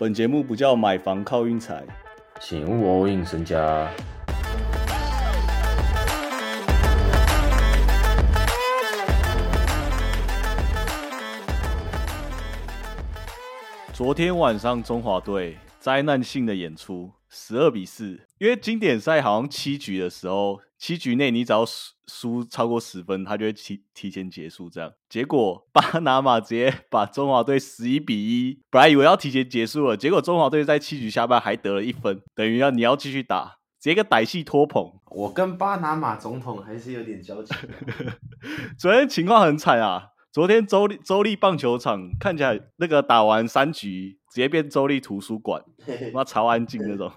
本节目不叫买房靠运财，请勿 all in 身家。昨天晚上中华队灾难性的演出，十二比四。因为经典赛好像七局的时候，七局内你只要输输超过十分，他就会提提前结束。这样结果巴拿马直接把中华队十一比一，本来以为要提前结束了，结果中华队在七局下半还得了一分，等于要你要继续打，直接个歹戏拖棚。我跟巴拿马总统还是有点交集。昨天情况很惨啊！昨天周立州立棒球场看起来那个打完三局，直接变州立图书馆，妈超安静那种，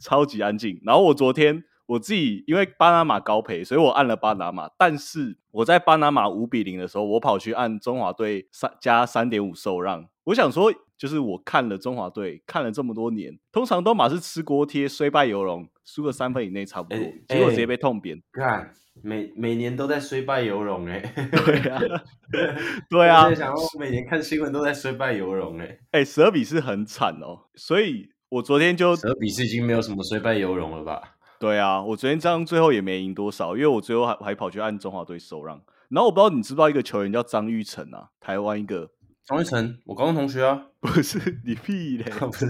超级安静。然后我昨天我自己因为巴拿马高赔，所以我按了巴拿马。但是我在巴拿马五比零的时候，我跑去按中华队三加三点五受让。我想说，就是我看了中华队看了这么多年，通常都马是吃锅贴，虽败犹荣，输个三分以内差不多。结果直接被痛扁。看每每年都在虽败犹荣哎。对啊，对啊。我想说，每年看新闻都在虽败犹荣哎。哎，十二比四很惨哦，所以我昨天就十二比四已经没有什么虽败犹荣了吧？对啊，我昨天这样最后也没赢多少，因为我最后还还跑去按中华队收让。然后我不知道你知不知道一个球员叫张玉成啊，台湾一个。张玉成，我高中同学啊。不是你屁嘞，不是。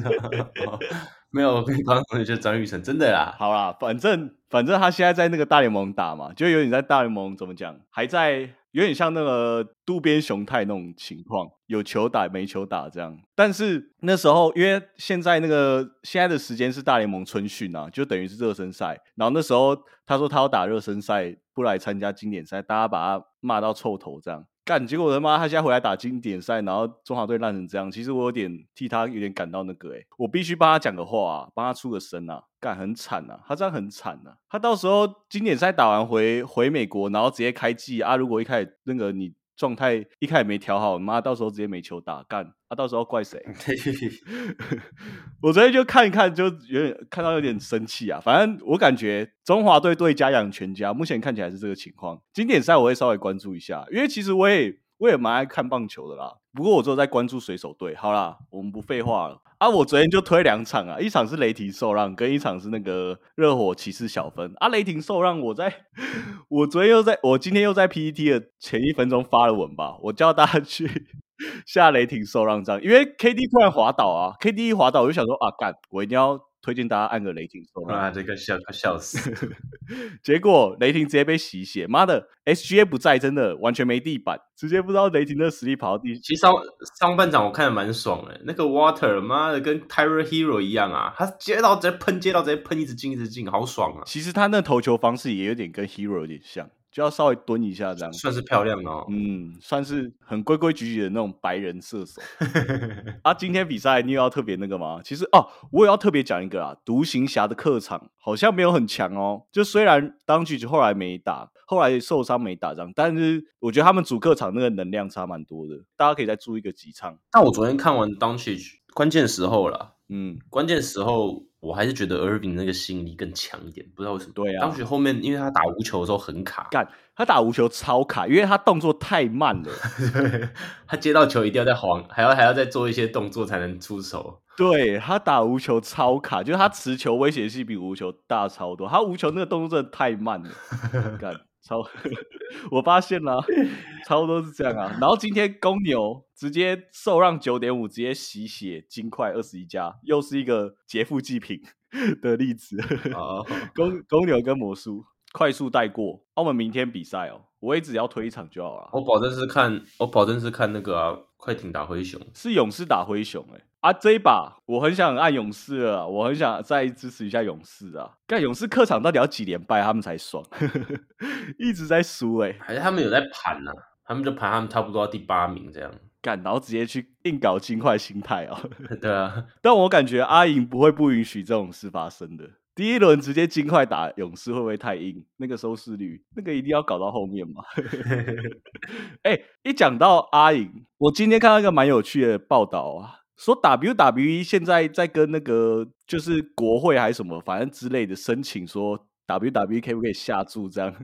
没有，我跟你高中同学叫张玉成，真的啦。好啦，反正反正他现在在那个大联盟打嘛，就有点在大联盟怎么讲，还在有点像那个渡边雄太那种情况，有球打没球打这样。但是那时候，因为现在那个现在的时间是大联盟春训啊，就等于是热身赛。然后那时候他说他要打热身赛，不来参加经典赛，大家把他骂到臭头这样。干，结果他妈他现在回来打经典赛，然后中华队烂成这样，其实我有点替他有点感到那个哎，我必须帮他讲个话啊，帮他出个声啊，干很惨呐，他这样很惨呐，他到时候经典赛打完回回美国，然后直接开季啊，如果一开始那个你。状态一开始没调好，妈到时候直接没球打干，啊，到时候怪谁？我昨天就看一看，就有点看到有点生气啊。反正我感觉中华队对家养全家，目前看起来是这个情况。经典赛我会稍微关注一下，因为其实我也我也蛮爱看棒球的啦。不过我只有在关注水手队。好啦，我们不废话了。啊，我昨天就推两场啊，一场是雷霆受让，跟一场是那个热火骑士小分。啊，雷霆受让，我在我昨天又在我今天又在 PPT 的前一分钟发了文吧，我叫大家去 下雷霆受让章，因为 KD 突然滑倒啊，KD 一滑倒我就想说啊，干，我一定要。推荐大家按个雷霆收啊！这个笑笑死，结果雷霆直接被洗血，妈的，SGA 不在，真的完全没地板，直接不知道雷霆的实力跑到第。其实上上半场我看的蛮爽的，那个 Water 妈的跟 Tyre Hero 一样啊，他接到直接喷，接到直接喷，一直进一直进，好爽啊！其实他那投球方式也有点跟 Hero 有点像。就要稍微蹲一下，这样算是漂亮哦。嗯，算是很规规矩矩的那种白人射手。啊，今天比赛你有要特别那个吗？其实哦，我也要特别讲一个啊，独行侠的客场好像没有很强哦。就虽然当局后来没打，后来受伤没打仗，但是我觉得他们主客场那个能量差蛮多的。大家可以再注意个几场。但我昨天看完当局关键时候了，嗯，关键时候。我还是觉得 Irving 那个吸引力更强一点，不知道为什么。对啊，当时后面因为他打无球的时候很卡，干他打无球超卡，因为他动作太慢了。他接到球一定要在晃，还要还要再做一些动作才能出手。对他打无球超卡，就是他持球威胁性比无球大超多。他无球那个动作真的太慢了，干。超，我发现了，差不多是这样啊。然后今天公牛直接受让九点五，直接洗血金块二十一加，又是一个劫富济贫的例子。公公牛跟魔术快速带过。澳门明天比赛哦，我也只要推一场就好了。我保证是看，我保证是看那个快艇打灰熊，是勇士打灰熊哎。啊，这一把我很想按勇士啊，我很想再支持一下勇士啊。干勇士客场到底要几连败他们才爽？一直在输哎，还是他们有在盘呢？他们就盘他们差不多第八名这样。干，然后直接去硬搞金块心态哦。对啊，但我感觉阿莹不会不允许这种事发生的。第一轮直接金块打勇士会不会太硬？那个收视率，那个一定要搞到后面嘛。哎，一讲到阿颖，我今天看到一个蛮有趣的报道啊。说 WWE 现在在跟那个就是国会还是什么，反正之类的申请说 WWE 可不可以下注这样？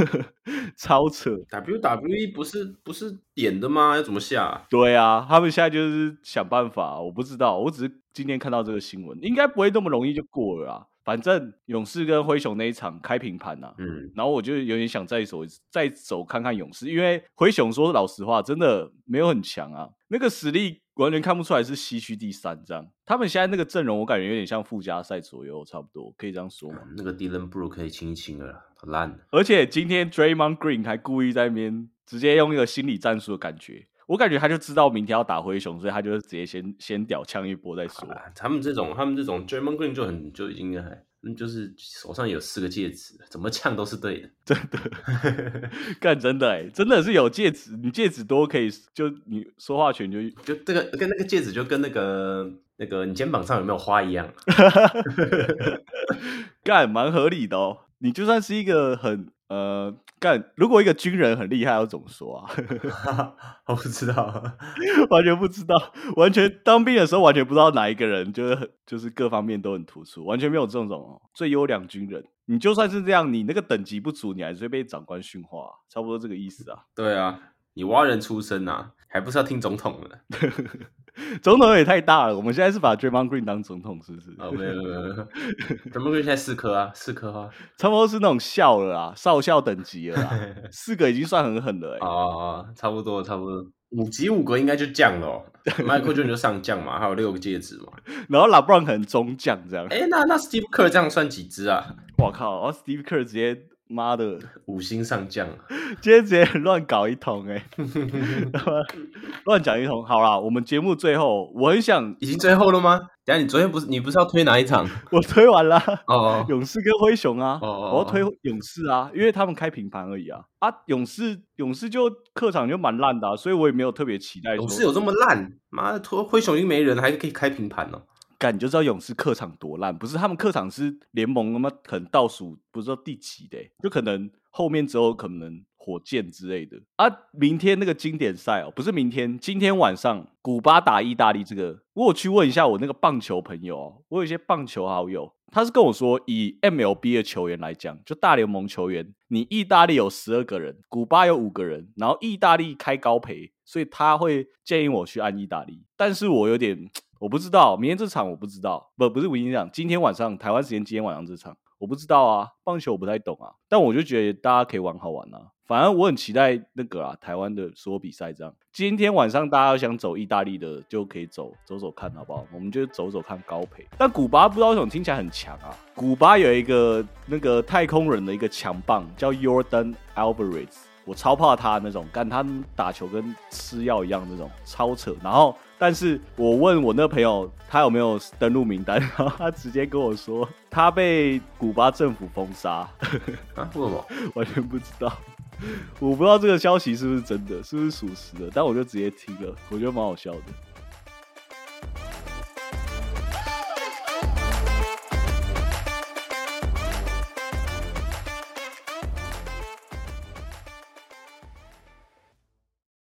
超扯！WWE 不是不是点的吗？要怎么下、啊？对啊，他们现在就是想办法，我不知道，我只是今天看到这个新闻，应该不会那么容易就过了啊。反正勇士跟灰熊那一场开平盘啊，嗯，然后我就有点想再走再走看看勇士，因为灰熊说老实话，真的没有很强啊，那个实力完全看不出来是西区第三这样。他们现在那个阵容，我感觉有点像附加赛左右，差不多可以这样说吗？那个 Dylan Brook 可以清一清了烂。而且今天 Draymond Green 还故意在那边直接用一个心理战术的感觉，我感觉他就知道明天要打灰熊，所以他就直接先先屌呛一波再说。啊他们这种他们这种 d r a m o n Green 就很就已经还。嗯，就是手上有四个戒指，怎么呛都是对的，真的，干真的哎、真的是有戒指，你戒指多可以，就你说话权就就这个跟那个戒指就跟那个那个你肩膀上有没有花一样，干蛮合理的哦。你就算是一个很呃干，如果一个军人很厉害，要怎么说啊？我不知道，完全不知道，完全当兵的时候完全不知道哪一个人就是很就是各方面都很突出，完全没有这种哦最优良军人。你就算是这样，你那个等级不足，你还是会被长官训话，差不多这个意思啊。对啊，你挖人出身啊，还不是要听总统的？总统也太大了，我们现在是把 Draymond Green 当总统，是不是？哦，没有没有没有 d r a m o n Green 现在四颗啊，四颗啊，差不多是那种校了啊，少校等级了啦，四个已经算很狠了哎、欸。哦，差不多差不多，五级五格应该就降了、哦。Michael Jordan 就上将嘛，还有六个戒指嘛。然后 LeBron 可能中将这样。哎，那那 Steve Kerr 这样算几只啊？我靠！然后 Steve Kerr 直接妈的五星上将，今天直接乱搞一通哎、乱讲一通。好啦，我们节目最后，我很想已经最后了吗？等下你昨天不是你不是要推哪一场？我推完了，哦，勇士跟灰熊啊，哦哦我要推勇士啊，因为他们开平盘而已啊啊，勇士勇士就客场就蛮烂的、啊，所以我也没有特别期待说。勇士有这么烂？妈的，灰灰熊已经没人了，还可以开平盘哦。干你就知道勇士客场多烂，不是他们客场是联盟他妈可能倒数不知道第几的，就可能后面只有可能火箭之类的啊。明天那个经典赛哦，不是明天，今天晚上古巴打意大利这个，我有去问一下我那个棒球朋友哦，我有一些棒球好友，他是跟我说，以 MLB 的球员来讲，就大联盟球员，你意大利有十二个人，古巴有五个人，然后意大利开高赔，所以他会建议我去按意大利，但是我有点。我不知道，明天这场我不知道，不不是明天这场，今天晚上台湾时间今天晚上这场我不知道啊，棒球我不太懂啊，但我就觉得大家可以玩好玩啊，反正我很期待那个啊台湾的所有比赛这样。今天晚上大家要想走意大利的就可以走走走看好不好？我们就走走看高培。但古巴不知道为什么听起来很强啊，古巴有一个那个太空人的一个强棒叫 Jordan Alvarez。我超怕他那种，干他打球跟吃药一样那种，超扯。然后，但是我问我那朋友他有没有登录名单，然 后他直接跟我说他被古巴政府封杀，啊？为什么？完全不知道。我不知道这个消息是不是真的，是不是属实的，但我就直接听了，我觉得蛮好笑的。